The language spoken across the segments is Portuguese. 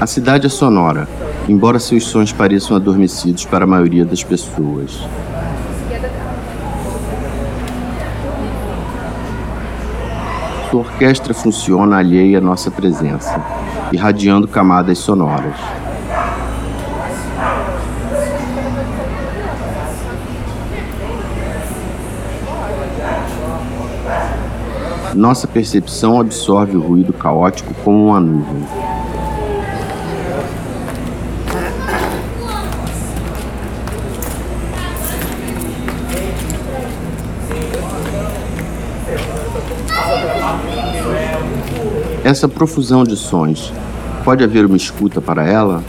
A cidade é sonora, embora seus sons pareçam adormecidos para a maioria das pessoas. Sua orquestra funciona alheia à nossa presença, irradiando camadas sonoras. Nossa percepção absorve o ruído caótico como uma nuvem. Essa profusão de sons, pode haver uma escuta para ela?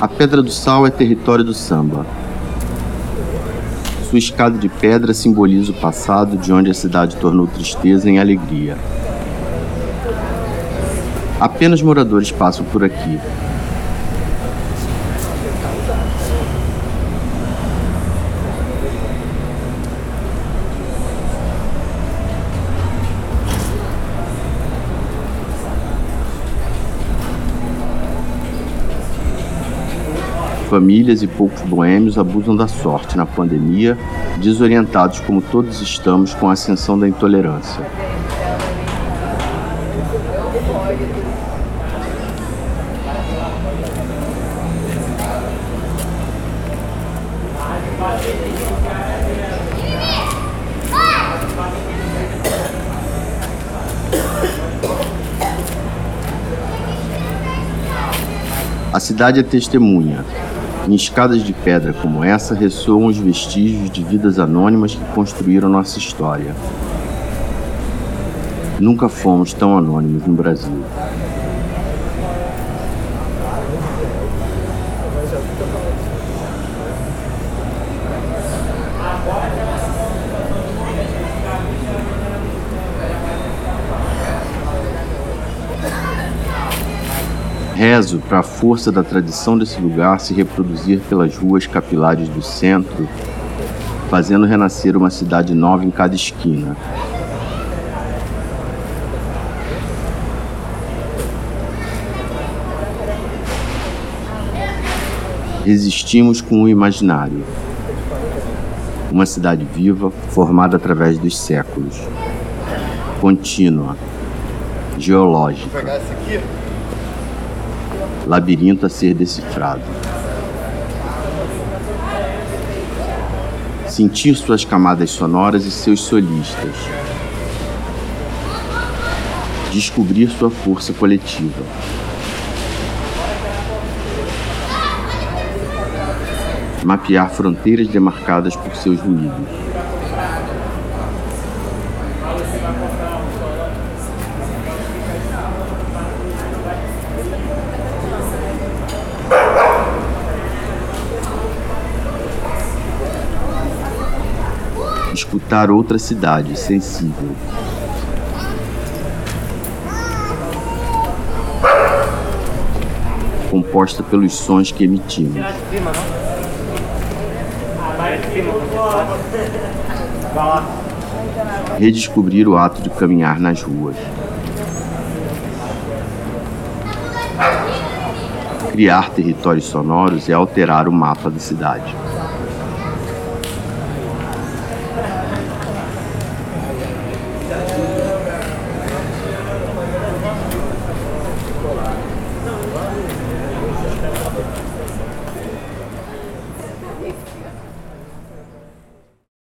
A Pedra do Sal é território do samba. Sua escada de pedra simboliza o passado de onde a cidade tornou tristeza em alegria. Apenas moradores passam por aqui. Famílias e poucos boêmios abusam da sorte na pandemia, desorientados como todos estamos com a ascensão da intolerância. A cidade é testemunha. Em escadas de pedra como essa ressoam os vestígios de vidas anônimas que construíram nossa história. Nunca fomos tão anônimos no Brasil. Rezo para a força da tradição desse lugar se reproduzir pelas ruas capilares do centro, fazendo renascer uma cidade nova em cada esquina. Resistimos com o imaginário. Uma cidade viva, formada através dos séculos. Contínua, geológica labirinto a ser decifrado. Sentir suas camadas sonoras e seus solistas. Descobrir sua força coletiva. Mapear fronteiras demarcadas por seus ruídos. Escutar outra cidade sensível. Composta pelos sons que emitimos. Redescobrir o ato de caminhar nas ruas. Criar territórios sonoros é alterar o mapa da cidade.